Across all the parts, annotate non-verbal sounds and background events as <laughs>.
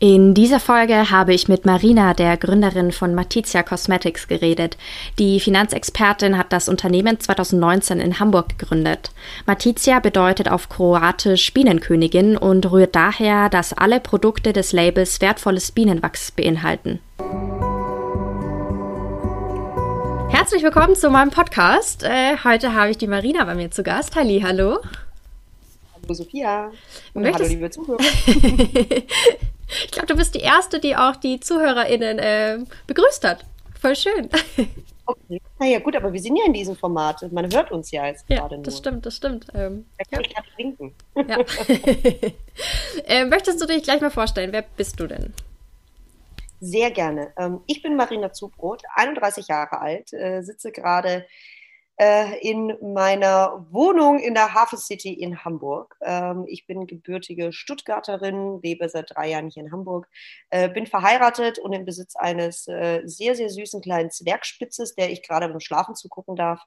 In dieser Folge habe ich mit Marina, der Gründerin von Matizia Cosmetics, geredet. Die Finanzexpertin hat das Unternehmen 2019 in Hamburg gegründet. Matizia bedeutet auf Kroatisch Bienenkönigin und rührt daher, dass alle Produkte des Labels wertvolles Bienenwachs beinhalten. Herzlich willkommen zu meinem Podcast. Äh, heute habe ich die Marina bei mir zu Gast. Halli, hallo. Hallo Sophia. Und Möchtest... hallo liebe Zuhörer. <laughs> Ich glaube, du bist die Erste, die auch die ZuhörerInnen äh, begrüßt hat. Voll schön. <laughs> Okay. Naja, gut, aber wir sind ja in diesem Format. Man hört uns ja jetzt ja, gerade nur. Das stimmt, das stimmt. Ähm, da kann ja. ich gerade winken. Ja. <laughs> äh, möchtest du dich gleich mal vorstellen? Wer bist du denn? Sehr gerne. Ähm, ich bin Marina Zubrot, 31 Jahre alt, äh, sitze gerade äh, in meiner Wohnung in der Hafen City in Hamburg. Ähm, ich bin gebürtige Stuttgarterin, lebe seit drei Jahren hier in Hamburg, äh, bin verheiratet und im Besitz eines äh, sehr, sehr süßen kleinen Zwergspitzes, der ich gerade beim Schlafen zugucken darf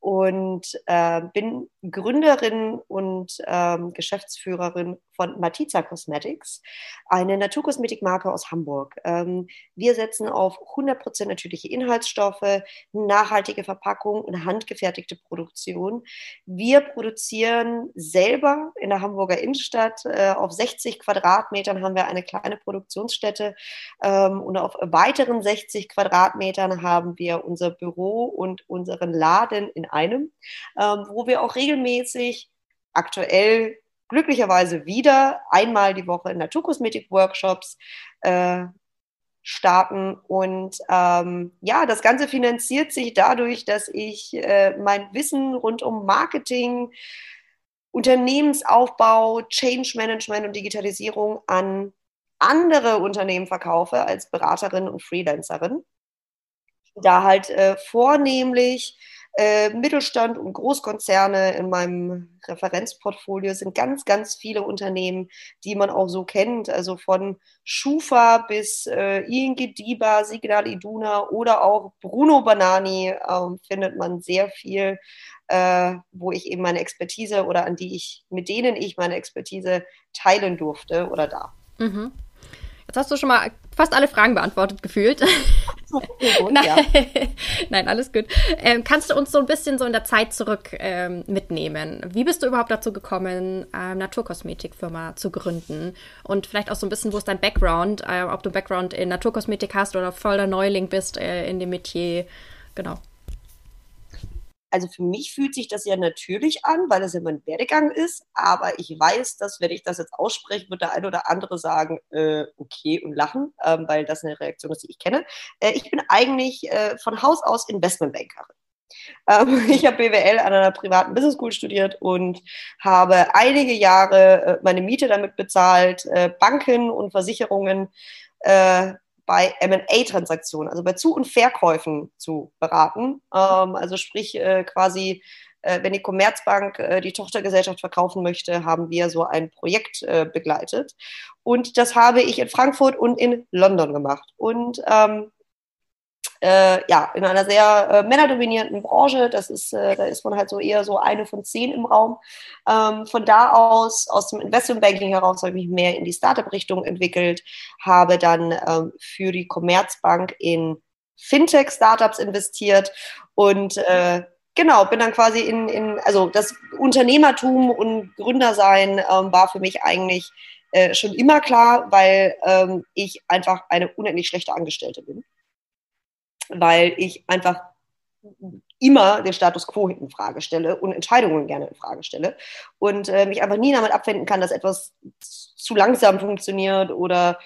und äh, bin Gründerin und ähm, Geschäftsführerin von Matiza Cosmetics, eine Naturkosmetikmarke aus Hamburg. Ähm, wir setzen auf 100% natürliche Inhaltsstoffe, nachhaltige Verpackung und handgefertigte Produktion. Wir produzieren selber in der Hamburger Innenstadt. Äh, auf 60 Quadratmetern haben wir eine kleine Produktionsstätte ähm, und auf weiteren 60 Quadratmetern haben wir unser Büro und unseren Laden in einem, ähm, wo wir auch regelmäßig aktuell glücklicherweise wieder einmal die Woche Naturkosmetik-Workshops äh, starten. Und ähm, ja, das Ganze finanziert sich dadurch, dass ich äh, mein Wissen rund um Marketing, Unternehmensaufbau, Change Management und Digitalisierung an andere Unternehmen verkaufe als Beraterin und Freelancerin. Da halt äh, vornehmlich äh, Mittelstand und Großkonzerne in meinem Referenzportfolio sind ganz, ganz viele Unternehmen, die man auch so kennt. Also von Schufa bis äh, ING Diba, Signal Iduna oder auch Bruno Banani äh, findet man sehr viel, äh, wo ich eben meine Expertise oder an die ich, mit denen ich meine Expertise teilen durfte oder darf. Mhm. Jetzt hast du schon mal fast alle Fragen beantwortet gefühlt. <laughs> Gut, Nein. Ja. <laughs> Nein, alles gut. Ähm, kannst du uns so ein bisschen so in der Zeit zurück ähm, mitnehmen? Wie bist du überhaupt dazu gekommen, ähm, Naturkosmetikfirma zu gründen? Und vielleicht auch so ein bisschen, wo ist dein Background? Äh, ob du Background in Naturkosmetik hast oder voller Neuling bist äh, in dem Metier? Genau also für mich fühlt sich das ja natürlich an, weil das ja mein Werdegang ist, aber ich weiß, dass wenn ich das jetzt ausspreche, wird der eine oder andere sagen, äh, okay und lachen, ähm, weil das eine Reaktion ist, die ich kenne. Äh, ich bin eigentlich äh, von Haus aus Investmentbankerin. Ähm, <laughs> ich habe BWL an einer privaten Business School studiert und habe einige Jahre äh, meine Miete damit bezahlt, äh, Banken und Versicherungen äh, bei MA-Transaktionen, also bei Zu- und Verkäufen zu beraten. Ähm, also sprich äh, quasi, äh, wenn die Commerzbank äh, die Tochtergesellschaft verkaufen möchte, haben wir so ein Projekt äh, begleitet. Und das habe ich in Frankfurt und in London gemacht. Und ähm, äh, ja, in einer sehr äh, männerdominierten Branche. Das ist, äh, da ist man halt so eher so eine von zehn im Raum. Ähm, von da aus, aus dem Investmentbanking heraus, habe ich mich mehr in die Startup-Richtung entwickelt, habe dann ähm, für die Commerzbank in Fintech-Startups investiert und äh, genau, bin dann quasi in, in, also das Unternehmertum und Gründersein ähm, war für mich eigentlich äh, schon immer klar, weil ähm, ich einfach eine unendlich schlechte Angestellte bin weil ich einfach immer den Status quo in Frage stelle und Entscheidungen gerne in Frage stelle und äh, mich einfach nie damit abwenden kann, dass etwas zu langsam funktioniert oder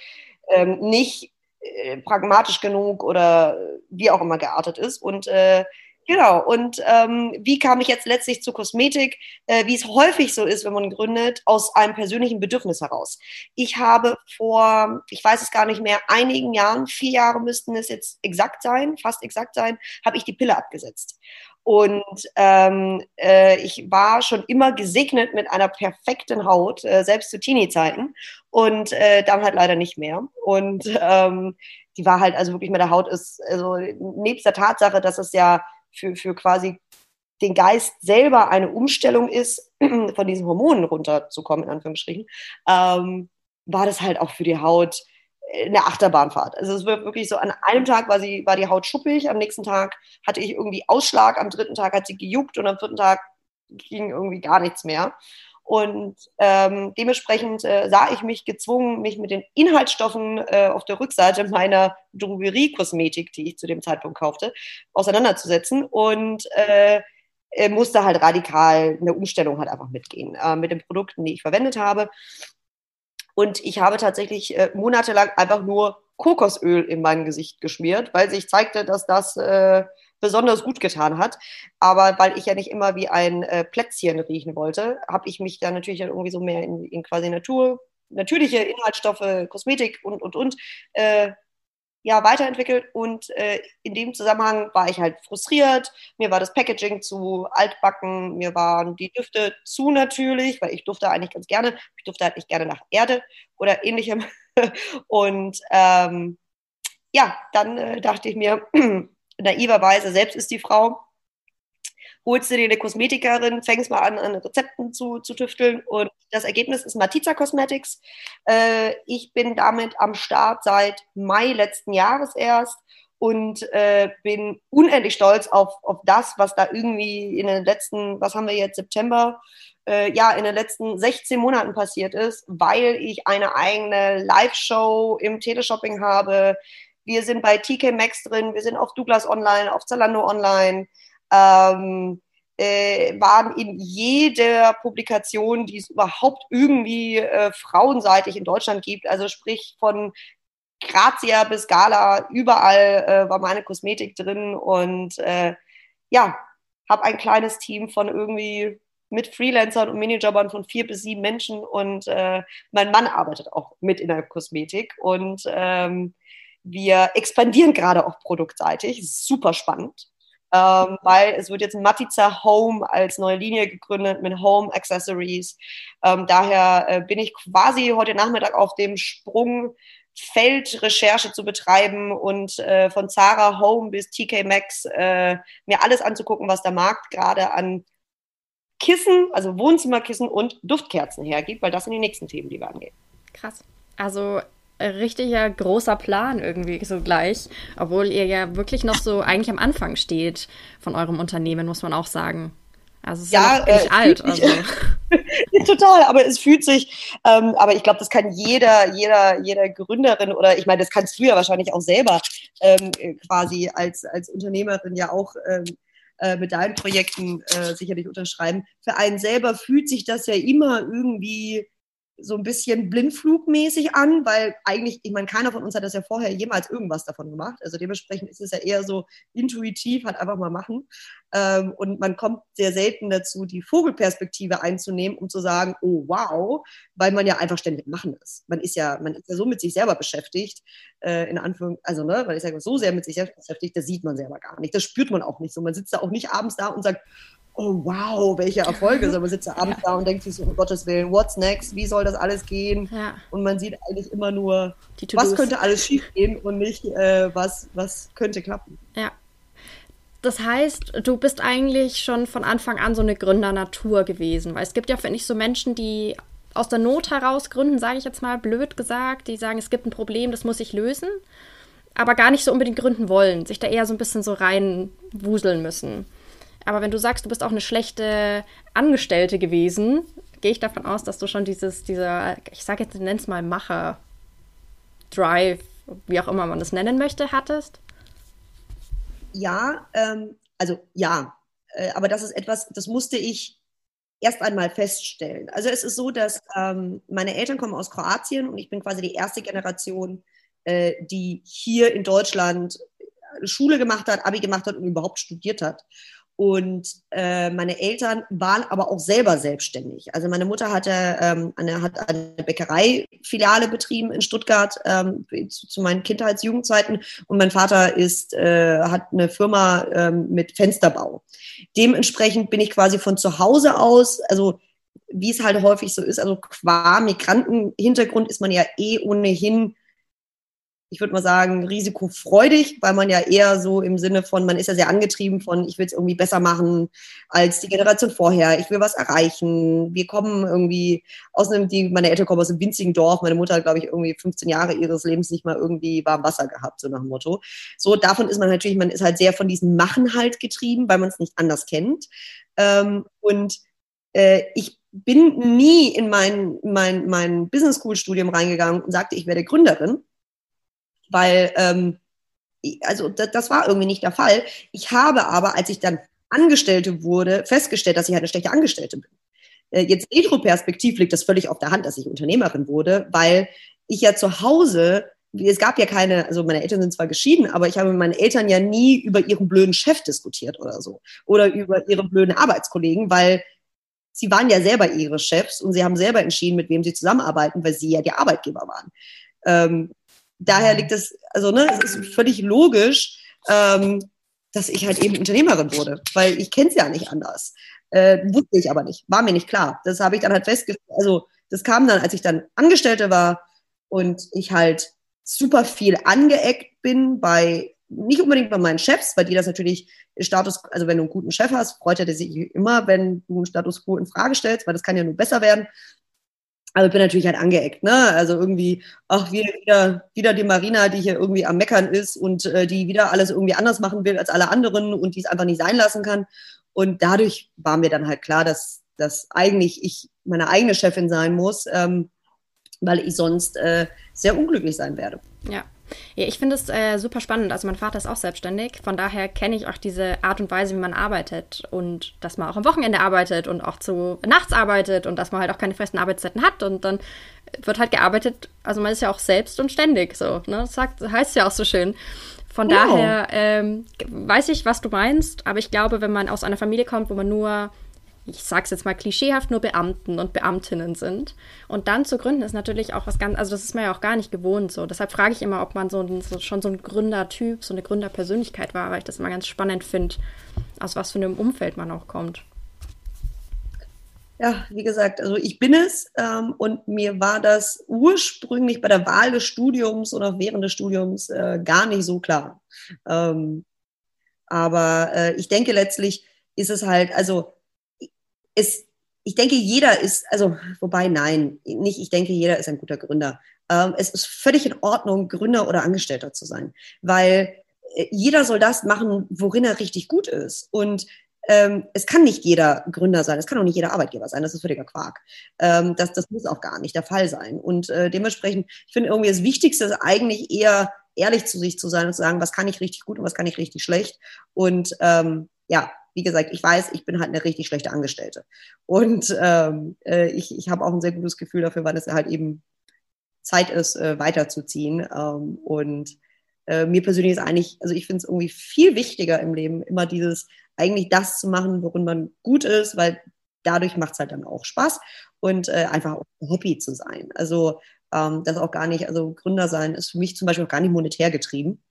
ähm, nicht äh, pragmatisch genug oder wie auch immer geartet ist. Und äh, Genau, und ähm, wie kam ich jetzt letztlich zu Kosmetik? Äh, wie es häufig so ist, wenn man gründet, aus einem persönlichen Bedürfnis heraus. Ich habe vor, ich weiß es gar nicht mehr, einigen Jahren, vier Jahre müssten es jetzt exakt sein, fast exakt sein, habe ich die Pille abgesetzt. Und ähm, äh, ich war schon immer gesegnet mit einer perfekten Haut, äh, selbst zu Teenie-Zeiten. Und äh, dann halt leider nicht mehr. Und ähm, die war halt, also wirklich der Haut ist, also nebst der Tatsache, dass es ja für, für quasi den Geist selber eine Umstellung ist, <clears throat> von diesen Hormonen runterzukommen, in Anführungsstrichen, ähm, war das halt auch für die Haut eine Achterbahnfahrt. Also es wird wirklich so, an einem Tag war, sie, war die Haut schuppig, am nächsten Tag hatte ich irgendwie Ausschlag, am dritten Tag hat sie gejuckt und am vierten Tag ging irgendwie gar nichts mehr. Und ähm, dementsprechend äh, sah ich mich gezwungen, mich mit den Inhaltsstoffen äh, auf der Rückseite meiner Drogerie-Kosmetik, die ich zu dem Zeitpunkt kaufte, auseinanderzusetzen und äh, musste halt radikal eine Umstellung halt einfach mitgehen äh, mit den Produkten, die ich verwendet habe. Und ich habe tatsächlich äh, monatelang einfach nur Kokosöl in mein Gesicht geschmiert, weil sich zeigte, dass das äh, besonders gut getan hat. Aber weil ich ja nicht immer wie ein äh, Plätzchen riechen wollte, habe ich mich dann natürlich irgendwie so mehr in, in quasi Natur, natürliche Inhaltsstoffe, Kosmetik und, und, und äh, ja, weiterentwickelt und äh, in dem Zusammenhang war ich halt frustriert. Mir war das Packaging zu altbacken, mir waren die Düfte zu natürlich, weil ich durfte eigentlich ganz gerne. Ich durfte halt nicht gerne nach Erde oder ähnlichem. <laughs> und ähm, ja, dann äh, dachte ich mir, <clears throat> naiverweise, selbst ist die Frau, holst du dir eine Kosmetikerin, fängst mal an, an Rezepten zu, zu tüfteln und das Ergebnis ist Matiza Cosmetics. Äh, ich bin damit am Start seit Mai letzten Jahres erst und äh, bin unendlich stolz auf, auf das, was da irgendwie in den letzten, was haben wir jetzt, September, äh, ja, in den letzten 16 Monaten passiert ist, weil ich eine eigene Live-Show im Teleshopping habe. Wir sind bei TK Maxx drin, wir sind auf Douglas Online, auf Zalando Online ähm, äh, waren in jeder Publikation, die es überhaupt irgendwie äh, frauenseitig in Deutschland gibt, also sprich von Grazia bis Gala, überall äh, war meine Kosmetik drin und äh, ja, habe ein kleines Team von irgendwie mit Freelancern und Minijobbern von vier bis sieben Menschen und äh, mein Mann arbeitet auch mit in der Kosmetik und ähm, wir expandieren gerade auch produktseitig, super spannend ähm, weil es wird jetzt Matiza Home als neue Linie gegründet mit Home Accessories. Ähm, daher äh, bin ich quasi heute Nachmittag auf dem Sprung, Feldrecherche zu betreiben und äh, von Zara Home bis TK Maxx äh, mir alles anzugucken, was der Markt gerade an Kissen, also Wohnzimmerkissen und Duftkerzen hergibt, weil das sind die nächsten Themen, die wir angehen. Krass. Also richtiger großer Plan irgendwie so gleich, obwohl ihr ja wirklich noch so <laughs> eigentlich am Anfang steht von eurem Unternehmen, muss man auch sagen. Also es ist ja, <laughs> ja äh, alt. Also. Total, aber es fühlt sich, ähm, aber ich glaube, das kann jeder, jeder, jeder Gründerin oder ich meine, das kannst du ja wahrscheinlich auch selber ähm, quasi als, als Unternehmerin ja auch ähm, äh, mit deinen Projekten äh, sicherlich unterschreiben. Für einen selber fühlt sich das ja immer irgendwie so ein bisschen blindflugmäßig an, weil eigentlich, ich meine, keiner von uns hat das ja vorher jemals irgendwas davon gemacht. Also dementsprechend ist es ja eher so intuitiv, hat einfach mal machen. Ähm, und man kommt sehr selten dazu, die Vogelperspektive einzunehmen, um zu sagen, oh wow, weil man ja einfach ständig machen ist. Man ist ja, man ist ja so mit sich selber beschäftigt, äh, in Anführung, also ne, man ist ja so sehr mit sich selbst beschäftigt, das sieht man selber gar nicht. Das spürt man auch nicht so. Man sitzt da auch nicht abends da und sagt, oh wow, welche Erfolge. Also man sitzt ja <laughs> abends ja. da und denkt sich so, um Gottes Willen, what's next? Wie soll das alles gehen? Ja. Und man sieht eigentlich immer nur, was könnte alles schief gehen und nicht, äh, was, was könnte klappen. Ja. Das heißt, du bist eigentlich schon von Anfang an so eine Gründernatur gewesen, weil es gibt ja, finde ich, so Menschen, die aus der Not heraus gründen, sage ich jetzt mal blöd gesagt, die sagen, es gibt ein Problem, das muss ich lösen, aber gar nicht so unbedingt gründen wollen, sich da eher so ein bisschen so reinwuseln müssen. Aber wenn du sagst, du bist auch eine schlechte Angestellte gewesen, gehe ich davon aus, dass du schon dieses, dieser, ich sage jetzt, nenn's mal Macher, Drive, wie auch immer man das nennen möchte, hattest? Ja, ähm, also ja, äh, aber das ist etwas, das musste ich erst einmal feststellen. Also es ist so, dass ähm, meine Eltern kommen aus Kroatien und ich bin quasi die erste Generation, äh, die hier in Deutschland Schule gemacht hat, Abi gemacht hat und überhaupt studiert hat. Und äh, meine Eltern waren aber auch selber selbstständig. Also meine Mutter hatte ähm, eine, hat eine Bäckereifiliale betrieben in Stuttgart ähm, zu, zu, meinen Kindheits-Jugendzeiten und mein Vater ist, äh, hat eine Firma ähm, mit Fensterbau. Dementsprechend bin ich quasi von zu Hause aus, also wie es halt häufig so ist, also qua Migrantenhintergrund ist man ja eh ohnehin ich würde mal sagen, risikofreudig, weil man ja eher so im Sinne von, man ist ja sehr angetrieben von, ich will es irgendwie besser machen als die Generation vorher, ich will was erreichen. Wir kommen irgendwie aus einem, die, meine Eltern kommen aus einem winzigen Dorf, meine Mutter hat, glaube ich, irgendwie 15 Jahre ihres Lebens nicht mal irgendwie warm Wasser gehabt, so nach dem Motto. So, davon ist man natürlich, man ist halt sehr von diesem Machen halt getrieben, weil man es nicht anders kennt. Ähm, und äh, ich bin nie in mein, mein, mein Business School Studium reingegangen und sagte, ich werde Gründerin weil, ähm, also das, war irgendwie nicht der Fall. Ich habe aber, als ich dann Angestellte wurde, festgestellt, dass ich halt eine schlechte Angestellte bin. Äh, jetzt retroperspektiv liegt das völlig auf der Hand, dass ich Unternehmerin wurde, weil ich ja zu Hause es gab ja keine, also meine Eltern sind zwar geschieden, aber ich habe mit meinen Eltern ja nie über ihren blöden Chef diskutiert oder so. Oder über ihre blöden Arbeitskollegen, weil sie waren ja selber ihre Chefs und sie haben selber entschieden, mit wem sie zusammenarbeiten, weil sie ja die Arbeitgeber waren. Ähm, daher liegt es, also ne, es ist völlig logisch, ähm, dass ich halt eben Unternehmerin wurde, weil ich kenne es ja nicht anders. Äh, wusste ich aber nicht, war mir nicht klar. Das habe ich dann halt festgestellt, also das kam dann, als ich dann Angestellte war und ich halt super viel angeeckt bin bei, nicht unbedingt bei meinen Chefs, weil die das natürlich Status, also wenn du einen guten Chef hast, freut er sich immer, wenn du einen Status quo in Frage stellst, weil das kann ja nur besser werden. Aber ich bin natürlich halt angeeckt, ne? Also irgendwie, ach, wieder, wieder die Marina, die hier irgendwie am Meckern ist und äh, die wieder alles irgendwie anders machen will als alle anderen und die es einfach nicht sein lassen kann. Und dadurch war mir dann halt klar, dass, dass eigentlich ich meine eigene Chefin sein muss, ähm, weil ich sonst äh, sehr unglücklich sein werde. Ja. Ja, ich finde es äh, super spannend. Also mein Vater ist auch selbstständig. Von daher kenne ich auch diese Art und Weise, wie man arbeitet und dass man auch am Wochenende arbeitet und auch zu nachts arbeitet und dass man halt auch keine festen Arbeitszeiten hat und dann wird halt gearbeitet. Also man ist ja auch selbst und ständig so. Ne? Das sagt, heißt ja auch so schön. Von wow. daher ähm, weiß ich, was du meinst, aber ich glaube, wenn man aus einer Familie kommt, wo man nur ich sag's jetzt mal klischeehaft, nur Beamten und Beamtinnen sind. Und dann zu gründen ist natürlich auch was ganz, also das ist man ja auch gar nicht gewohnt so. Deshalb frage ich immer, ob man so, so schon so ein Gründertyp, so eine Gründerpersönlichkeit war, weil ich das immer ganz spannend finde, aus was für einem Umfeld man auch kommt. Ja, wie gesagt, also ich bin es ähm, und mir war das ursprünglich bei der Wahl des Studiums oder während des Studiums äh, gar nicht so klar. Ähm, aber äh, ich denke letztlich ist es halt, also es, ich denke, jeder ist, also, wobei nein, nicht, ich denke, jeder ist ein guter Gründer. Ähm, es ist völlig in Ordnung, Gründer oder Angestellter zu sein, weil äh, jeder soll das machen, worin er richtig gut ist. Und ähm, es kann nicht jeder Gründer sein, es kann auch nicht jeder Arbeitgeber sein, das ist völliger Quark. Ähm, das, das muss auch gar nicht der Fall sein. Und äh, dementsprechend, ich finde irgendwie das Wichtigste ist eigentlich eher ehrlich zu sich zu sein und zu sagen, was kann ich richtig gut und was kann ich richtig schlecht. Und ähm, ja, wie gesagt, ich weiß, ich bin halt eine richtig schlechte Angestellte. Und ähm, äh, ich, ich habe auch ein sehr gutes Gefühl dafür, weil es halt eben Zeit ist, äh, weiterzuziehen. Ähm, und äh, mir persönlich ist eigentlich, also ich finde es irgendwie viel wichtiger im Leben, immer dieses, eigentlich das zu machen, worin man gut ist, weil dadurch macht es halt dann auch Spaß und äh, einfach auch happy zu sein. Also ähm, das auch gar nicht, also Gründer sein ist für mich zum Beispiel auch gar nicht monetär getrieben.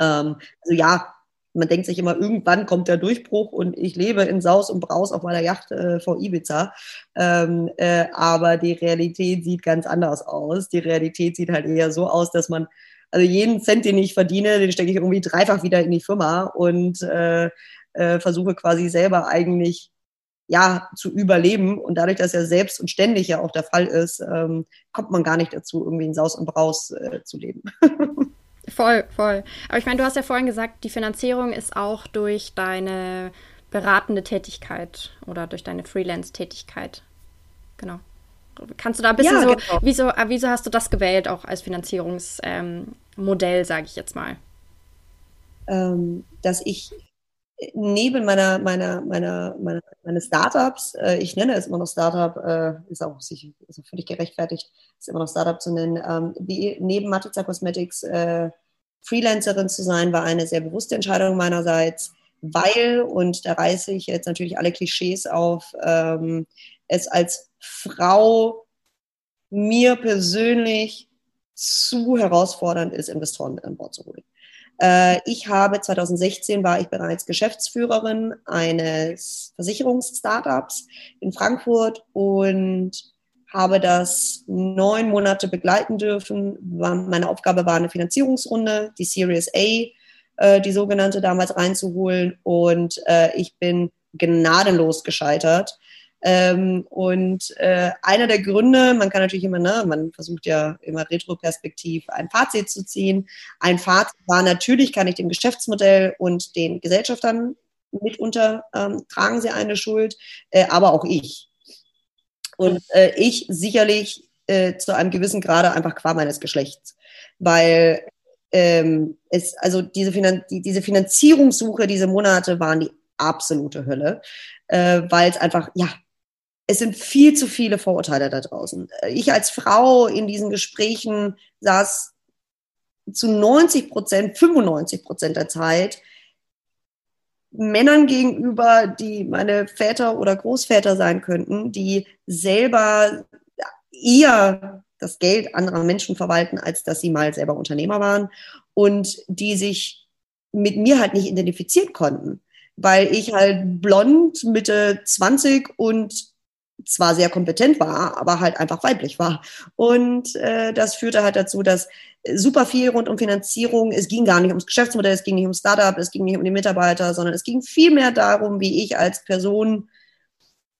Ähm, also ja, man denkt sich immer, irgendwann kommt der Durchbruch und ich lebe in Saus und Braus auf meiner Yacht äh, vor Ibiza. Ähm, äh, aber die Realität sieht ganz anders aus. Die Realität sieht halt eher so aus, dass man, also jeden Cent, den ich verdiene, den stecke ich irgendwie dreifach wieder in die Firma und äh, äh, versuche quasi selber eigentlich ja, zu überleben. Und dadurch, dass er selbst und ständig ja auch der Fall ist, ähm, kommt man gar nicht dazu, irgendwie in Saus und Braus äh, zu leben. <laughs> Voll, voll. Aber ich meine, du hast ja vorhin gesagt, die Finanzierung ist auch durch deine beratende Tätigkeit oder durch deine Freelance-Tätigkeit. Genau. Kannst du da ein bisschen ja, so, genau. wieso, äh, wieso hast du das gewählt, auch als Finanzierungsmodell, ähm, sage ich jetzt mal? Ähm, dass ich neben meiner, meiner, meiner, meiner, meine Startups, äh, ich nenne es immer noch Startup, äh, ist auch sich, ist völlig gerechtfertigt, ist immer noch Startup zu nennen, ähm, wie, neben Matiza Cosmetics äh, Freelancerin zu sein, war eine sehr bewusste Entscheidung meinerseits. weil, und da reiße ich jetzt natürlich alle Klischees auf, ähm, es als Frau mir persönlich zu herausfordernd ist, Investoren an Bord zu holen. Äh, ich habe 2016 war ich bereits Geschäftsführerin eines Versicherungsstartups in Frankfurt und habe das neun Monate begleiten dürfen. Meine Aufgabe war eine Finanzierungsrunde, die Series A, äh, die sogenannte damals reinzuholen. Und äh, ich bin gnadenlos gescheitert. Ähm, und äh, einer der Gründe, man kann natürlich immer, ne, man versucht ja immer retroperspektiv ein Fazit zu ziehen. Ein Fazit war natürlich, kann ich dem Geschäftsmodell und den Gesellschaftern mitunter ähm, tragen sie eine Schuld, äh, aber auch ich. Und äh, ich sicherlich äh, zu einem gewissen Grade einfach qua meines Geschlechts. Weil ähm, es, also diese, Finan die, diese Finanzierungssuche, diese Monate waren die absolute Hölle, äh, weil es einfach, ja, es sind viel zu viele Vorurteile da draußen. Ich als Frau in diesen Gesprächen saß zu 90 Prozent, 95 Prozent der Zeit Männern gegenüber, die meine Väter oder Großväter sein könnten, die selber eher das Geld anderer Menschen verwalten, als dass sie mal selber Unternehmer waren und die sich mit mir halt nicht identifizieren konnten, weil ich halt blond, Mitte 20 und zwar sehr kompetent war, aber halt einfach weiblich war. Und äh, das führte halt dazu, dass super viel rund um Finanzierung, es ging gar nicht ums Geschäftsmodell, es ging nicht ums Startup, es ging nicht um die Mitarbeiter, sondern es ging viel mehr darum, wie ich als Person,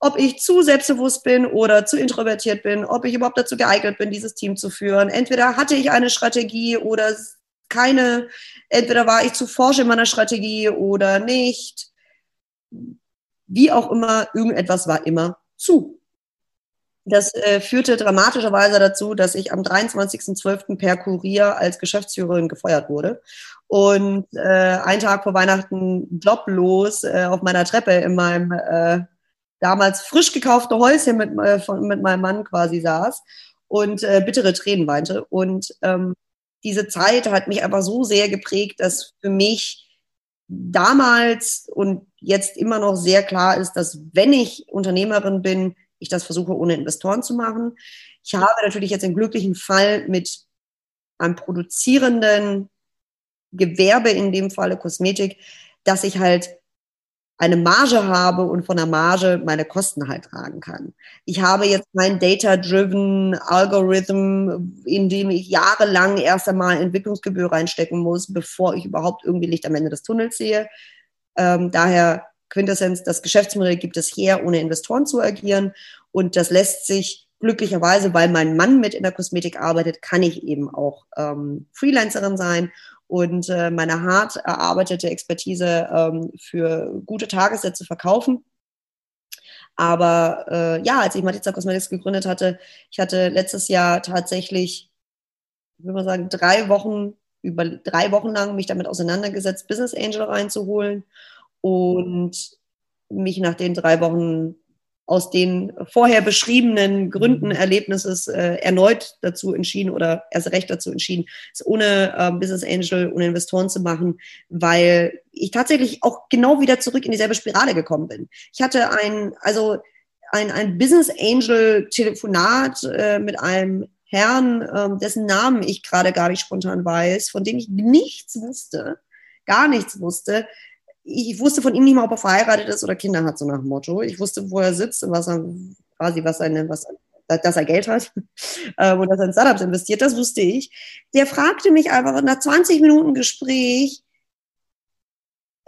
ob ich zu selbstbewusst bin oder zu introvertiert bin, ob ich überhaupt dazu geeignet bin, dieses Team zu führen. Entweder hatte ich eine Strategie oder keine, entweder war ich zu forsch in meiner Strategie oder nicht. Wie auch immer, irgendetwas war immer zu. Das äh, führte dramatischerweise dazu, dass ich am 23.12. per Kurier als Geschäftsführerin gefeuert wurde und äh, einen Tag vor Weihnachten joblos äh, auf meiner Treppe in meinem äh, damals frisch gekauften Häuschen mit, äh, von, mit meinem Mann quasi saß und äh, bittere Tränen weinte. Und ähm, diese Zeit hat mich einfach so sehr geprägt, dass für mich damals und jetzt immer noch sehr klar ist, dass wenn ich Unternehmerin bin, ich das versuche, ohne Investoren zu machen. Ich habe natürlich jetzt einen glücklichen Fall mit einem produzierenden Gewerbe, in dem Falle Kosmetik, dass ich halt eine Marge habe und von der Marge meine Kosten halt tragen kann. Ich habe jetzt mein Data-Driven Algorithm, in dem ich jahrelang erst einmal Entwicklungsgebühr reinstecken muss, bevor ich überhaupt irgendwie Licht am Ende des Tunnels sehe. Ähm, daher Quintessenz, das Geschäftsmodell gibt es her, ohne Investoren zu agieren. Und das lässt sich glücklicherweise, weil mein Mann mit in der Kosmetik arbeitet, kann ich eben auch ähm, Freelancerin sein und äh, meine hart erarbeitete Expertise ähm, für gute Tagessätze verkaufen. Aber äh, ja, als ich Matizza Cosmetics gegründet hatte, ich hatte letztes Jahr tatsächlich, ich würde mal sagen, drei Wochen, über drei Wochen lang mich damit auseinandergesetzt, Business Angel reinzuholen und mich nach den drei Wochen aus den vorher beschriebenen Gründen mhm. Erlebnisses äh, erneut dazu entschieden oder erst recht dazu entschieden, es ohne äh, Business Angel, ohne Investoren zu machen, weil ich tatsächlich auch genau wieder zurück in dieselbe Spirale gekommen bin. Ich hatte ein, also ein, ein Business Angel Telefonat äh, mit einem Herrn, äh, dessen Namen ich gerade gar nicht spontan weiß, von dem ich nichts wusste, gar nichts wusste, ich wusste von ihm nicht mal, ob er verheiratet ist oder Kinder hat, so nach dem Motto. Ich wusste, wo er sitzt und was er quasi, was seine, was, dass er Geld hat ähm, und dass er in Startups investiert, das wusste ich. Der fragte mich einfach nach 20 Minuten Gespräch,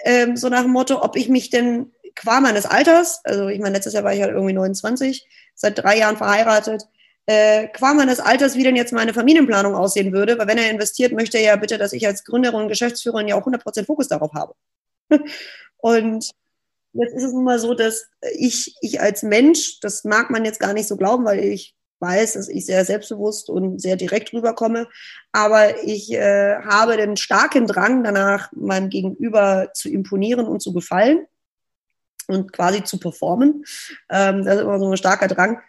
ähm, so nach dem Motto, ob ich mich denn qua meines Alters, also ich meine, letztes Jahr war ich halt irgendwie 29, seit drei Jahren verheiratet, äh, qua meines Alters, wie denn jetzt meine Familienplanung aussehen würde, weil wenn er investiert, möchte er ja bitte, dass ich als Gründerin und Geschäftsführerin ja auch 100% Fokus darauf habe. <laughs> Und jetzt ist es nun mal so, dass ich, ich als Mensch, das mag man jetzt gar nicht so glauben, weil ich weiß, dass ich sehr selbstbewusst und sehr direkt rüberkomme, aber ich äh, habe den starken Drang danach, meinem Gegenüber zu imponieren und zu gefallen und quasi zu performen. Ähm, das ist immer so ein starker Drang.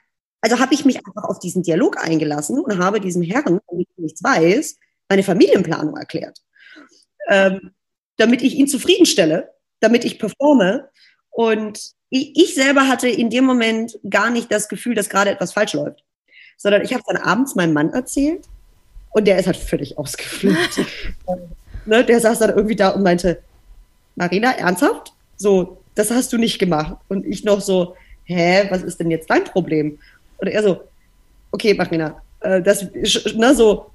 Also habe ich mich einfach auf diesen Dialog eingelassen und habe diesem Herrn, von dem ich nichts weiß, meine Familienplanung erklärt. Ähm, damit ich ihn zufriedenstelle, damit ich performe. Und ich, ich selber hatte in dem Moment gar nicht das Gefühl, dass gerade etwas falsch läuft, sondern ich habe dann abends meinem Mann erzählt und der ist halt völlig <laughs> ausgeflippt. <laughs> ne, der saß dann irgendwie da und meinte, Marina, ernsthaft? So, das hast du nicht gemacht. Und ich noch so, hä, was ist denn jetzt dein Problem? Und er so, okay, Marina, äh, das, ne, so,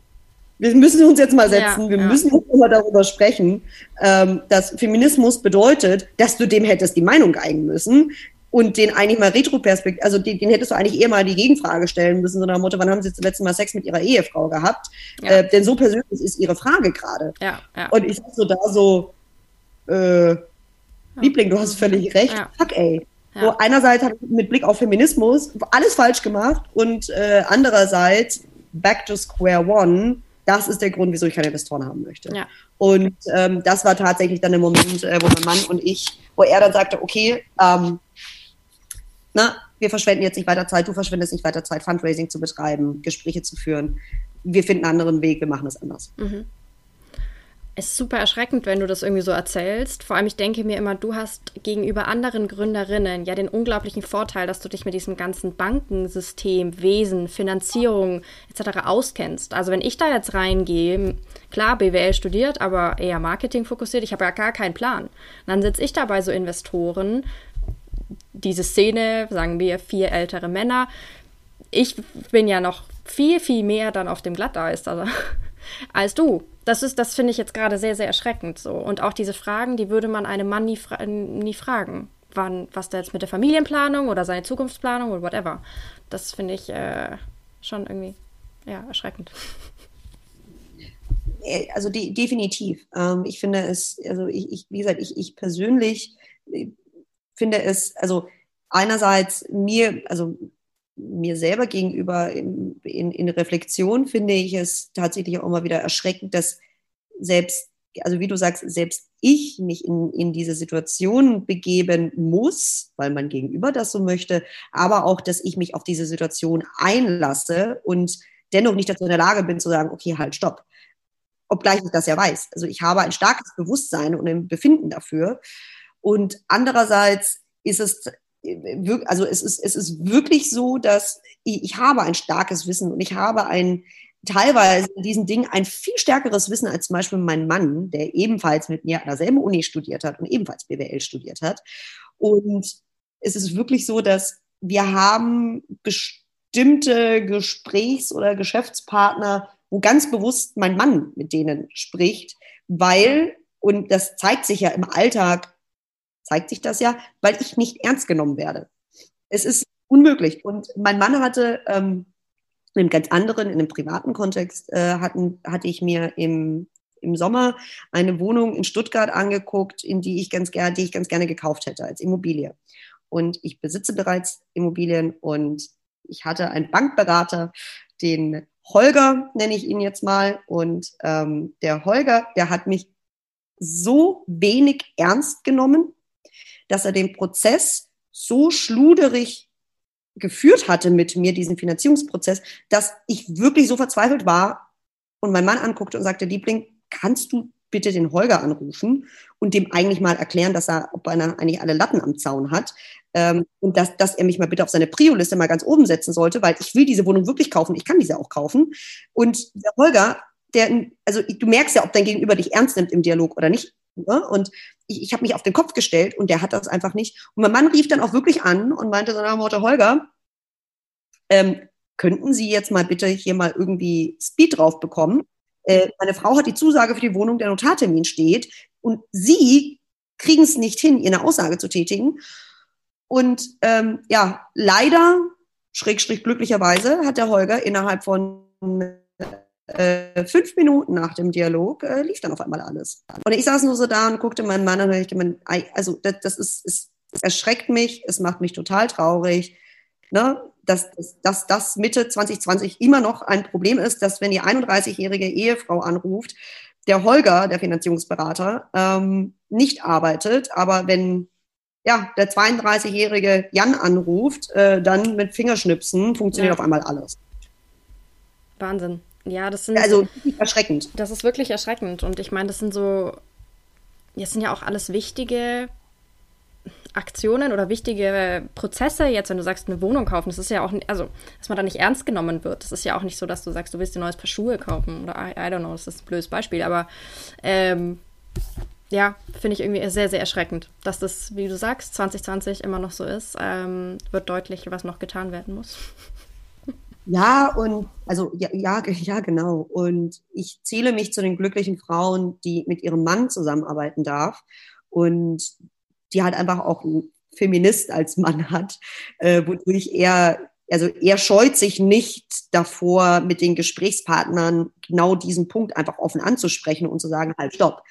wir müssen uns jetzt mal setzen, ja, wir ja. müssen jetzt mal darüber sprechen, ähm, dass Feminismus bedeutet, dass du dem hättest die Meinung geigen müssen und den eigentlich mal Retroperspektiv, also den, den, hättest du eigentlich eher mal die Gegenfrage stellen müssen, so nach Motto, wann haben sie zuletzt mal Sex mit ihrer Ehefrau gehabt? Ja. Äh, denn so persönlich ist ihre Frage gerade. Ja, ja. Und ich sag so da so, äh, Liebling, du hast völlig recht. Fuck, ey. So, einerseits habe ich mit Blick auf Feminismus alles falsch gemacht und äh, andererseits back to square one. Das ist der Grund, wieso ich keine Investoren haben möchte. Ja. Und ähm, das war tatsächlich dann der Moment, äh, wo mein Mann und ich, wo er dann sagte, okay, ähm, na, wir verschwenden jetzt nicht weiter Zeit, du verschwendest nicht weiter Zeit, Fundraising zu betreiben, Gespräche zu führen. Wir finden einen anderen Weg, wir machen es anders. Mhm ist super erschreckend, wenn du das irgendwie so erzählst. Vor allem, ich denke mir immer, du hast gegenüber anderen Gründerinnen ja den unglaublichen Vorteil, dass du dich mit diesem ganzen Bankensystem, Wesen, Finanzierung etc. auskennst. Also wenn ich da jetzt reingehe, klar, BWL studiert, aber eher Marketing fokussiert, ich habe ja gar keinen Plan. Und dann sitze ich da bei so Investoren, diese Szene, sagen wir, vier ältere Männer. Ich bin ja noch viel, viel mehr dann auf dem Glatteis also, als du das ist, das finde ich jetzt gerade sehr, sehr erschreckend so. Und auch diese Fragen, die würde man einem Mann nie, fra nie fragen. Wann, was da jetzt mit der Familienplanung oder seine Zukunftsplanung oder whatever. Das finde ich äh, schon irgendwie ja, erschreckend. Äh, also die, definitiv. Ähm, ich finde es, also ich, ich, wie gesagt, ich, ich persönlich äh, finde es, also einerseits mir, also mir selber gegenüber in, in, in, Reflexion finde ich es tatsächlich auch immer wieder erschreckend, dass selbst, also wie du sagst, selbst ich mich in, in diese Situation begeben muss, weil mein Gegenüber das so möchte, aber auch, dass ich mich auf diese Situation einlasse und dennoch nicht dazu in der Lage bin zu sagen, okay, halt, stopp. Obgleich ich das ja weiß. Also ich habe ein starkes Bewusstsein und ein Befinden dafür. Und andererseits ist es also es ist, es ist wirklich so, dass ich, ich habe ein starkes Wissen und ich habe ein teilweise in diesen Dingen ein viel stärkeres Wissen als zum Beispiel mein Mann, der ebenfalls mit mir an derselben Uni studiert hat und ebenfalls BWL studiert hat. Und es ist wirklich so, dass wir haben bestimmte Gesprächs- oder Geschäftspartner, wo ganz bewusst mein Mann mit denen spricht, weil, und das zeigt sich ja im Alltag zeigt sich das ja, weil ich nicht ernst genommen werde. Es ist unmöglich. Und mein Mann hatte ähm, in einem ganz anderen, in einem privaten Kontext, äh, hatten, hatte ich mir im, im Sommer eine Wohnung in Stuttgart angeguckt, in die ich ganz gerne, die ich ganz gerne gekauft hätte als Immobilie. Und ich besitze bereits Immobilien und ich hatte einen Bankberater, den Holger nenne ich ihn jetzt mal. Und ähm, der Holger, der hat mich so wenig ernst genommen dass er den Prozess so schluderig geführt hatte mit mir, diesen Finanzierungsprozess, dass ich wirklich so verzweifelt war und mein Mann anguckte und sagte, Liebling, kannst du bitte den Holger anrufen und dem eigentlich mal erklären, dass er, ob er eigentlich alle Latten am Zaun hat ähm, und dass, dass er mich mal bitte auf seine Prio-Liste mal ganz oben setzen sollte, weil ich will diese Wohnung wirklich kaufen, ich kann diese auch kaufen. Und der Holger, der, also du merkst ja, ob dein Gegenüber dich ernst nimmt im Dialog oder nicht. Ne? Und ich, ich habe mich auf den Kopf gestellt und der hat das einfach nicht. Und mein Mann rief dann auch wirklich an und meinte so nach dem Motto, Holger, ähm, könnten Sie jetzt mal bitte hier mal irgendwie Speed drauf bekommen? Äh, meine Frau hat die Zusage für die Wohnung, der Notartermin steht und Sie kriegen es nicht hin, ihr eine Aussage zu tätigen. Und ähm, ja, leider, schräg, schräg glücklicherweise, hat der Holger innerhalb von äh, fünf Minuten nach dem Dialog äh, lief dann auf einmal alles. Und ich saß nur so da und guckte meinen Mann an und ich gemeint, also das, das ist, ist, es erschreckt mich, es macht mich total traurig, ne? dass, dass, dass das Mitte 2020 immer noch ein Problem ist, dass wenn die 31-jährige Ehefrau anruft, der Holger, der Finanzierungsberater, ähm, nicht arbeitet, aber wenn ja, der 32-jährige Jan anruft, äh, dann mit Fingerschnipsen funktioniert ja. auf einmal alles. Wahnsinn. Ja, das sind. Also erschreckend. Das ist wirklich erschreckend. Und ich meine, das sind so. Das sind ja auch alles wichtige Aktionen oder wichtige Prozesse, jetzt wenn du sagst, eine Wohnung kaufen, das ist ja auch, also, dass man da nicht ernst genommen wird. Das ist ja auch nicht so, dass du sagst, du willst dir ein neues Paar Schuhe kaufen oder I, I don't know, das ist ein blödes Beispiel, aber ähm, ja, finde ich irgendwie sehr, sehr erschreckend, dass das, wie du sagst, 2020 immer noch so ist. Ähm, wird deutlich, was noch getan werden muss. Ja, und also ja, ja, ja, genau. Und ich zähle mich zu den glücklichen Frauen, die mit ihrem Mann zusammenarbeiten darf und die halt einfach auch einen Feminist als Mann hat, äh, wodurch er, also er scheut sich nicht davor, mit den Gesprächspartnern genau diesen Punkt einfach offen anzusprechen und zu sagen, halt, stopp.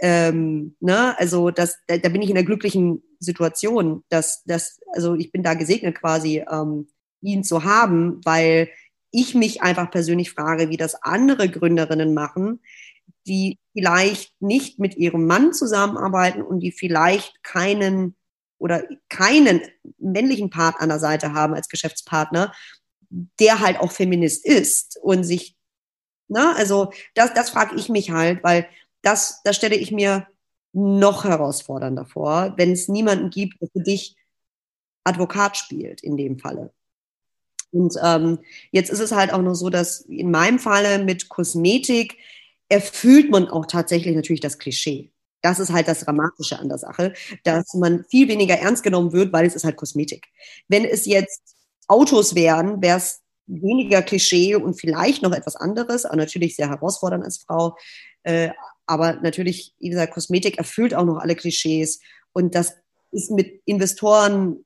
Ähm, ne? Also das, da, da bin ich in einer glücklichen Situation, dass, dass, also ich bin da gesegnet quasi, ähm, ihn zu haben, weil ich mich einfach persönlich frage, wie das andere Gründerinnen machen, die vielleicht nicht mit ihrem Mann zusammenarbeiten und die vielleicht keinen oder keinen männlichen Part an der Seite haben als Geschäftspartner, der halt auch Feminist ist und sich, na, also das, das frage ich mich halt, weil das, das stelle ich mir noch herausfordernder vor, wenn es niemanden gibt, der für dich Advokat spielt in dem Falle. Und ähm, jetzt ist es halt auch noch so, dass in meinem Falle mit Kosmetik erfüllt man auch tatsächlich natürlich das Klischee. Das ist halt das Dramatische an der Sache, dass man viel weniger ernst genommen wird, weil es ist halt Kosmetik. Wenn es jetzt Autos wären, wäre es weniger Klischee und vielleicht noch etwas anderes, aber natürlich sehr herausfordernd als Frau. Äh, aber natürlich, wie gesagt, Kosmetik erfüllt auch noch alle Klischees. Und das ist mit Investoren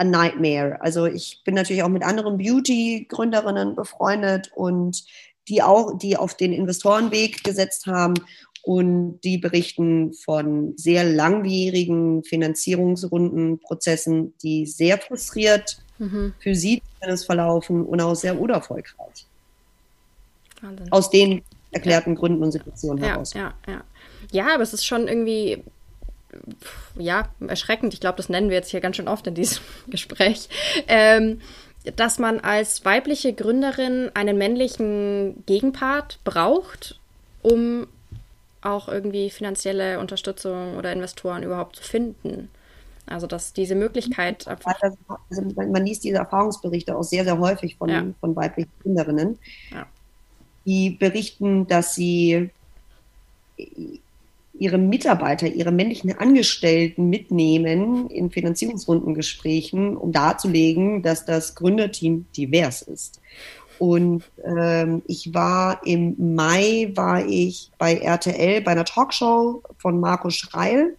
a nightmare. Also ich bin natürlich auch mit anderen Beauty-Gründerinnen befreundet und die auch, die auf den Investorenweg gesetzt haben und die berichten von sehr langwierigen Finanzierungsrunden, Prozessen, die sehr frustriert mhm. für sie verlaufen und auch sehr unerfolgreich. Wahnsinn. Aus den erklärten ja. Gründen und Situationen ja, heraus. Ja, ja. ja, aber es ist schon irgendwie ja, erschreckend. Ich glaube, das nennen wir jetzt hier ganz schön oft in diesem <laughs> Gespräch. Ähm, dass man als weibliche Gründerin einen männlichen Gegenpart braucht, um auch irgendwie finanzielle Unterstützung oder Investoren überhaupt zu finden. Also dass diese Möglichkeit. Also man liest diese Erfahrungsberichte auch sehr, sehr häufig von, ja. von weiblichen Gründerinnen, ja. die berichten, dass sie ihre Mitarbeiter, ihre männlichen Angestellten mitnehmen in Finanzierungsrundengesprächen, um darzulegen, dass das Gründerteam divers ist. Und ähm, ich war im Mai, war ich bei RTL bei einer Talkshow von Marco Schreil.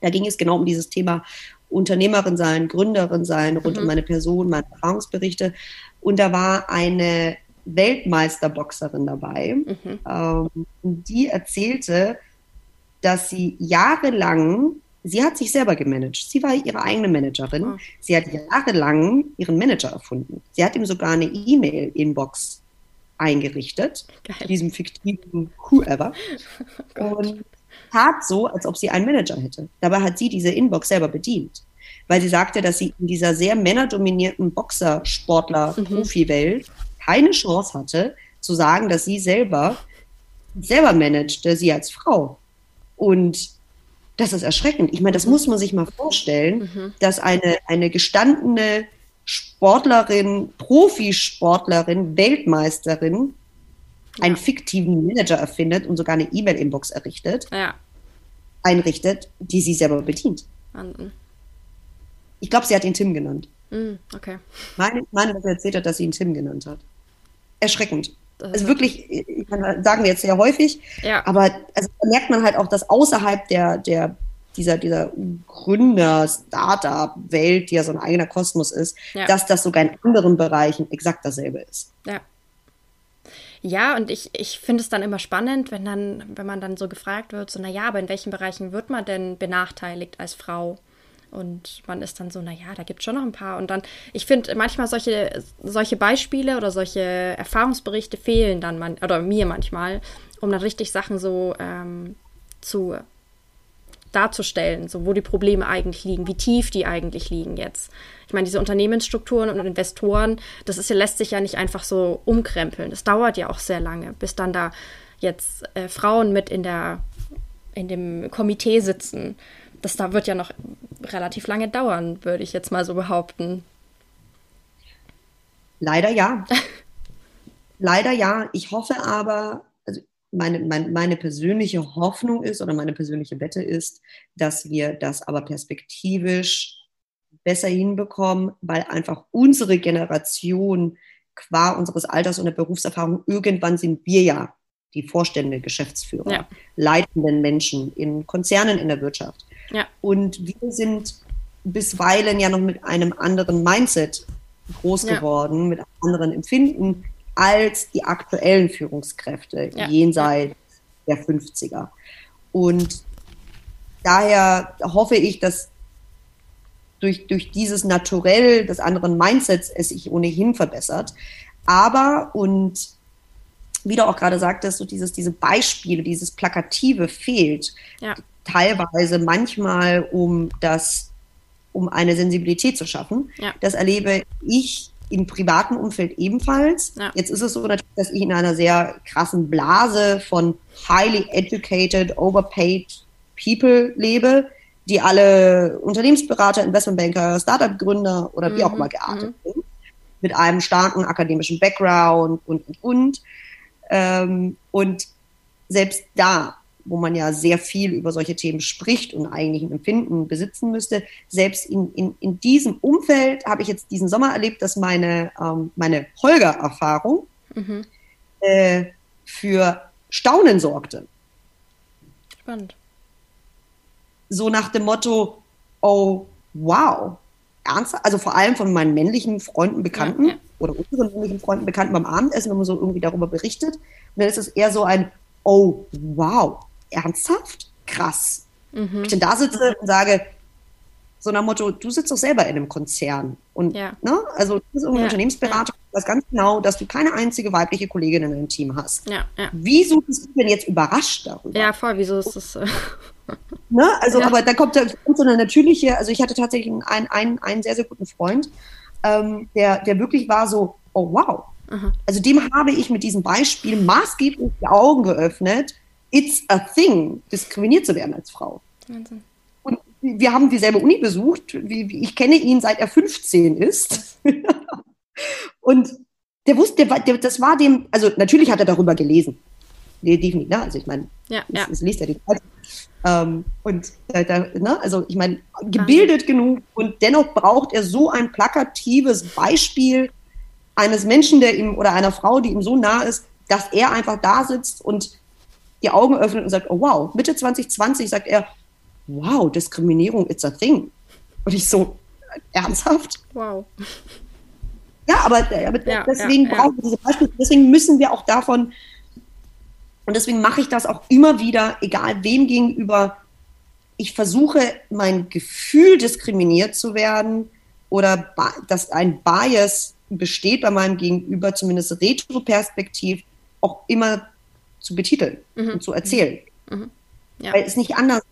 Da ging es genau um dieses Thema Unternehmerin sein, Gründerin sein, rund mhm. um meine Person, meine Erfahrungsberichte. Und da war eine Weltmeisterboxerin dabei. Mhm. Ähm, die erzählte, dass sie jahrelang, sie hat sich selber gemanagt. Sie war ihre eigene Managerin. Oh. Sie hat jahrelang ihren Manager erfunden. Sie hat ihm sogar eine E-Mail-Inbox eingerichtet, Geil. diesem fiktiven Whoever. <laughs> Oh und tat so, als ob sie einen Manager hätte. Dabei hat sie diese Inbox selber bedient. Weil sie sagte, dass sie in dieser sehr männerdominierten Boxer-Sportler-Profi-Welt mhm. keine Chance hatte, zu sagen, dass sie selber selber managte, sie als Frau. Und das ist erschreckend. Ich meine, das mhm. muss man sich mal vorstellen, mhm. dass eine, eine gestandene Sportlerin, Profisportlerin, Weltmeisterin ja. einen fiktiven Manager erfindet und sogar eine E-Mail-Inbox errichtet, ja. einrichtet, die sie selber bedient. Wahnsinn. Ich glaube, sie hat ihn Tim genannt. Mm, okay. Meine, meine er erzählt hat, dass sie ihn Tim genannt hat. Erschreckend also wirklich, ich kann, sagen wir jetzt sehr häufig, ja. aber also da merkt man halt auch, dass außerhalb der, der dieser, dieser Gründer-Startup-Welt, die ja so ein eigener Kosmos ist, ja. dass das sogar in anderen Bereichen exakt dasselbe ist. Ja. Ja, und ich, ich finde es dann immer spannend, wenn dann, wenn man dann so gefragt wird, so, naja, aber in welchen Bereichen wird man denn benachteiligt als Frau? Und man ist dann so, naja, da gibt es schon noch ein paar. Und dann, ich finde, manchmal solche, solche Beispiele oder solche Erfahrungsberichte fehlen dann, man, oder mir manchmal, um dann richtig Sachen so ähm, zu darzustellen, so wo die Probleme eigentlich liegen, wie tief die eigentlich liegen jetzt. Ich meine, diese Unternehmensstrukturen und Investoren, das ist, lässt sich ja nicht einfach so umkrempeln. Das dauert ja auch sehr lange, bis dann da jetzt äh, Frauen mit in der in dem Komitee sitzen das da wird ja noch relativ lange dauern, würde ich jetzt mal so behaupten. Leider ja. <laughs> Leider ja. Ich hoffe aber, also meine, meine, meine persönliche Hoffnung ist oder meine persönliche Wette ist, dass wir das aber perspektivisch besser hinbekommen, weil einfach unsere Generation qua unseres Alters und der Berufserfahrung, irgendwann sind wir ja die Vorstände, Geschäftsführer, ja. leitenden Menschen in Konzernen in der Wirtschaft. Ja. Und wir sind bisweilen ja noch mit einem anderen Mindset groß ja. geworden, mit einem anderen Empfinden als die aktuellen Führungskräfte ja. jenseits der 50er. Und daher hoffe ich, dass durch, durch dieses Naturell des anderen Mindsets es sich ohnehin verbessert. Aber, und wie du auch gerade sagtest, so dieses, diese Beispiele, dieses Plakative fehlt. Ja. Teilweise manchmal, um das, um eine Sensibilität zu schaffen. Ja. Das erlebe ich im privaten Umfeld ebenfalls. Ja. Jetzt ist es so, dass ich in einer sehr krassen Blase von highly educated, overpaid people lebe, die alle Unternehmensberater, Investmentbanker, Startup-Gründer oder mhm. wie auch immer geartet mhm. sind, mit einem starken akademischen Background und, und, und. Ähm, und selbst da, wo man ja sehr viel über solche Themen spricht und eigentlich ein Empfinden besitzen müsste, selbst in, in, in diesem Umfeld habe ich jetzt diesen Sommer erlebt, dass meine, ähm, meine Holger-Erfahrung mhm. äh, für Staunen sorgte. Spannend so nach dem Motto, oh, wow, ernsthaft? Also vor allem von meinen männlichen Freunden, Bekannten ja, ja. oder unseren männlichen Freunden, Bekannten beim Abendessen, wenn man so irgendwie darüber berichtet. Und dann ist es eher so ein, oh, wow, ernsthaft? Krass. Mhm. Ich dann da sitze und sage, so nach Motto, du sitzt doch selber in einem Konzern. Und, ja. ne, also du bist irgendwie ja. Unternehmensberater, du weißt ganz genau, dass du keine einzige weibliche Kollegin in deinem Team hast. Ja, ja. Wieso bist du denn jetzt überrascht darüber? Ja, voll, wieso ist das... Äh <laughs> ne? Also, ja. aber da kommt, da kommt so eine natürliche, also ich hatte tatsächlich einen, einen, einen sehr, sehr guten Freund, ähm, der, der wirklich war so, oh wow. Aha. Also dem habe ich mit diesem Beispiel maßgeblich die Augen geöffnet, it's a thing, diskriminiert zu werden als Frau. Wahnsinn wir haben dieselbe Uni besucht. Ich kenne ihn seit er 15 ist. <laughs> und der wusste, der, der, das war dem, also natürlich hat er darüber gelesen. Nee, definitiv, ne? Also ich meine, ja, ja. es liest die Zeit. Ähm, und äh, da, ne? also ich meine, gebildet Aha. genug und dennoch braucht er so ein plakatives Beispiel eines Menschen, der ihm oder einer Frau, die ihm so nah ist, dass er einfach da sitzt und die Augen öffnet und sagt, oh wow, Mitte 2020 sagt er, wow, Diskriminierung is a thing. Und ich so, ernsthaft? Wow. Ja, aber, aber ja, deswegen ja, brauchen wir diese Beispiele. Deswegen müssen wir auch davon, und deswegen mache ich das auch immer wieder, egal wem gegenüber, ich versuche, mein Gefühl diskriminiert zu werden oder dass ein Bias besteht bei meinem Gegenüber, zumindest retroperspektiv, auch immer zu betiteln mhm. und zu erzählen. Mhm. Ja. Weil es nicht anders,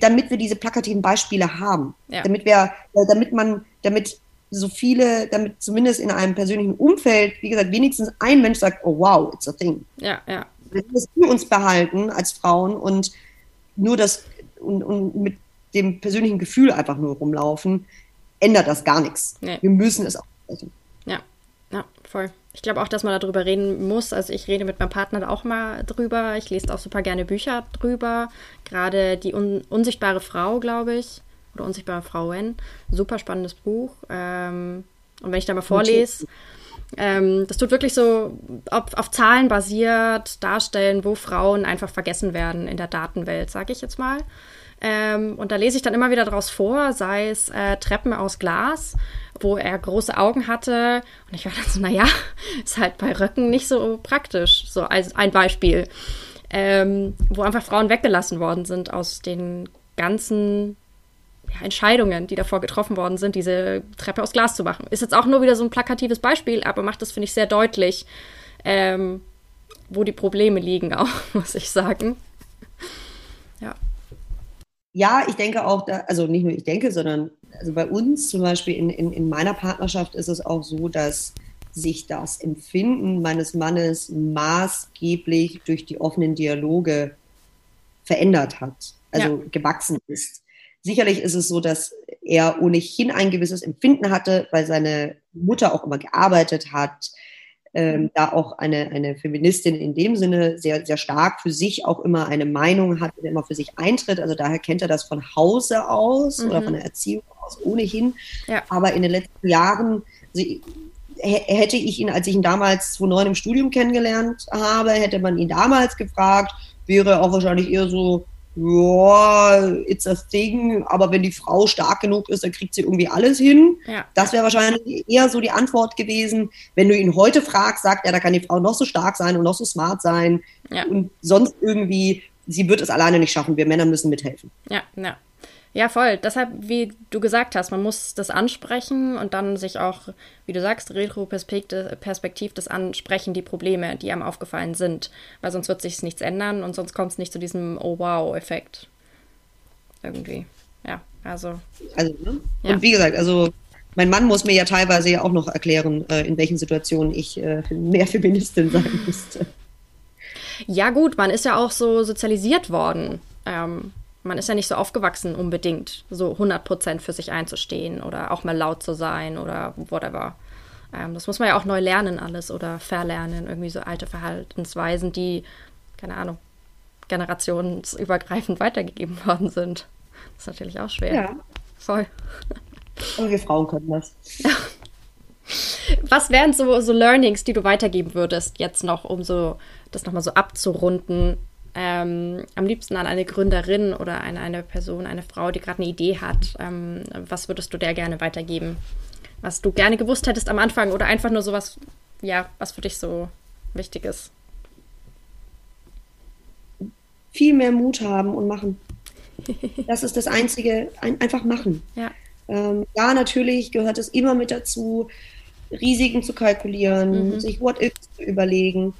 damit wir diese plakativen Beispiele haben. Ja. Damit wir, damit man, damit so viele, damit zumindest in einem persönlichen Umfeld, wie gesagt, wenigstens ein Mensch sagt, oh wow, it's a thing. Ja, ja. Dass wir uns behalten als Frauen und nur das und, und mit dem persönlichen Gefühl einfach nur rumlaufen, ändert das gar nichts. Nee. Wir müssen es auch sprechen. Ja, ja, voll. Ich glaube auch, dass man darüber reden muss. Also ich rede mit meinem Partner da auch mal drüber. Ich lese auch super gerne Bücher drüber. Gerade die Un unsichtbare Frau, glaube ich. Oder unsichtbare Frauen. Super spannendes Buch. Ähm, und wenn ich da mal vorlese, ähm, das tut wirklich so auf, auf, Zahlen basiert darstellen, wo Frauen einfach vergessen werden in der Datenwelt, sage ich jetzt mal. Ähm, und da lese ich dann immer wieder daraus vor, sei es äh, Treppen aus Glas wo er große Augen hatte. Und ich war dann so, naja, <laughs> ist halt bei Röcken nicht so praktisch. So als ein Beispiel. Ähm, wo einfach Frauen weggelassen worden sind aus den ganzen ja, Entscheidungen, die davor getroffen worden sind, diese Treppe aus Glas zu machen. Ist jetzt auch nur wieder so ein plakatives Beispiel, aber macht das, finde ich, sehr deutlich, ähm, wo die Probleme liegen, <laughs> auch, muss ich sagen. Ja. Ja, ich denke auch, da, also nicht nur ich denke, sondern also bei uns zum Beispiel in, in, in meiner Partnerschaft ist es auch so, dass sich das Empfinden meines Mannes maßgeblich durch die offenen Dialoge verändert hat, also ja. gewachsen ist. Sicherlich ist es so, dass er ohnehin ein gewisses Empfinden hatte, weil seine Mutter auch immer gearbeitet hat, ähm, da auch eine, eine Feministin in dem Sinne sehr, sehr stark für sich auch immer eine Meinung hat und immer für sich eintritt. Also daher kennt er das von Hause aus mhm. oder von der Erziehung aus ohnehin. Ja. Aber in den letzten Jahren, also, hätte ich ihn, als ich ihn damals 2009 im Studium kennengelernt habe, hätte man ihn damals gefragt, wäre auch wahrscheinlich eher so, ja, it's a thing, aber wenn die Frau stark genug ist, dann kriegt sie irgendwie alles hin. Ja. Das wäre wahrscheinlich eher so die Antwort gewesen. Wenn du ihn heute fragst, sagt er, da kann die Frau noch so stark sein und noch so smart sein ja. und sonst irgendwie, sie wird es alleine nicht schaffen. Wir Männer müssen mithelfen. Ja, ja. Ja, voll. Deshalb, wie du gesagt hast, man muss das ansprechen und dann sich auch, wie du sagst, retroperspektiv das ansprechen, die Probleme, die einem aufgefallen sind. Weil sonst wird sich nichts ändern und sonst kommt es nicht zu diesem Oh wow-Effekt. Irgendwie. Ja, also. Also, ne? Ja. Und wie gesagt, also mein Mann muss mir ja teilweise ja auch noch erklären, äh, in welchen Situationen ich äh, mehr Feministin sein <laughs> müsste. Ja, gut, man ist ja auch so sozialisiert worden. Ähm, man ist ja nicht so aufgewachsen unbedingt, so 100% für sich einzustehen oder auch mal laut zu sein oder whatever. Ähm, das muss man ja auch neu lernen alles oder verlernen, irgendwie so alte Verhaltensweisen, die, keine Ahnung, generationsübergreifend weitergegeben <laughs> worden sind. Das ist natürlich auch schwer. Ja. Voll. Aber wir Frauen können das. Was wären so, so Learnings, die du weitergeben würdest, jetzt noch, um so das nochmal so abzurunden? Ähm, am liebsten an eine Gründerin oder eine, eine Person, eine Frau, die gerade eine Idee hat, ähm, was würdest du der gerne weitergeben? Was du gerne gewusst hättest am Anfang oder einfach nur sowas, ja, was für dich so wichtig ist? Viel mehr Mut haben und machen. <laughs> Das ist das Einzige, ein, einfach machen. Ja. Ähm, ja, natürlich gehört es immer mit dazu, Risiken zu kalkulieren, mhm. sich What-Ifs zu überlegen.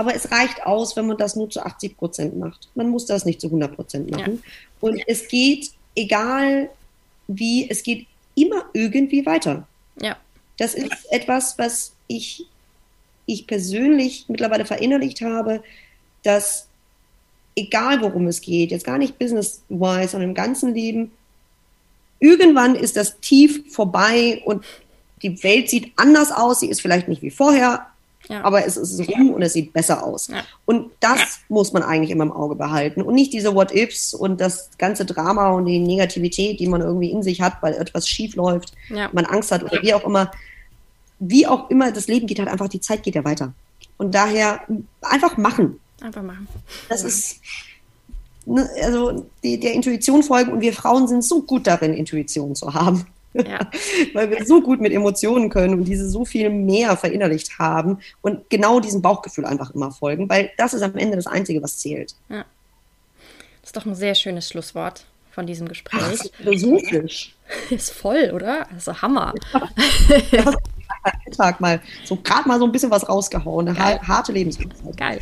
Aber es reicht aus, wenn man das nur zu 80 Prozent macht. Man muss das nicht zu 100 Prozent machen. Ja. Und ja. es geht, egal wie, es geht immer irgendwie weiter. Ja. Das ist etwas, was ich, ich persönlich mittlerweile verinnerlicht habe, dass egal worum es geht, jetzt gar nicht business-wise, sondern im ganzen Leben, irgendwann ist das Tief vorbei und die Welt sieht anders aus. Sie ist vielleicht nicht wie vorher, ja. Aber es ist rum und es sieht besser aus. Ja. Und das muss man eigentlich immer im Auge behalten. Und nicht diese What-Ifs und das ganze Drama und die Negativität, die man irgendwie in sich hat, weil etwas schief läuft, man Angst hat oder wie auch immer. Wie auch immer das Leben geht halt einfach, die Zeit geht ja weiter. Und daher einfach machen. Einfach machen. Das ist ne, also die, der Intuition folgen und wir Frauen sind so gut darin, Intuition zu haben. Ja. <laughs> Weil wir so gut mit Emotionen können und diese so viel mehr verinnerlicht haben und genau diesem Bauchgefühl einfach immer folgen, weil das ist am Ende das Einzige, was zählt. Ja. Das ist doch ein sehr schönes Schlusswort von diesem Gespräch. Ach, philosophisch. <laughs> Ist voll, oder? Also Hammer. Ja. <laughs> Tag mal so gerade mal so ein bisschen was rausgehauen. Eine Geil. harte Lebensweisheit. Geil.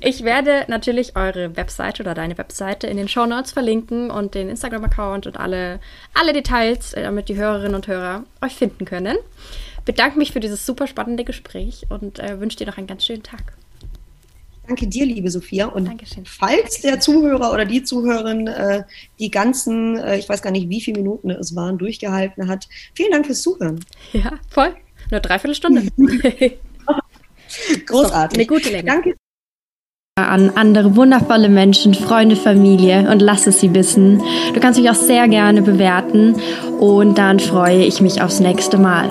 Ich werde natürlich eure Webseite oder deine Webseite in den Show Notes verlinken und den Instagram-Account und alle, alle Details, äh, damit die Hörerinnen und Hörer euch finden können. Bedanke mich für dieses super spannende Gespräch und äh, wünsche dir noch einen ganz schönen Tag. Danke dir, liebe Sophia. Und Dankeschön. falls der Zuhörer oder die Zuhörerin äh, die ganzen, äh, ich weiß gar nicht, wie viele Minuten es waren, durchgehalten hat, vielen Dank fürs Zuhören. Ja, voll. Nur dreiviertel Stunde. <laughs> Großartig. Eine gute Länge. Danke. An andere wundervolle Menschen, Freunde, Familie und lass es sie wissen. Du kannst mich auch sehr gerne bewerten und dann freue ich mich aufs nächste Mal.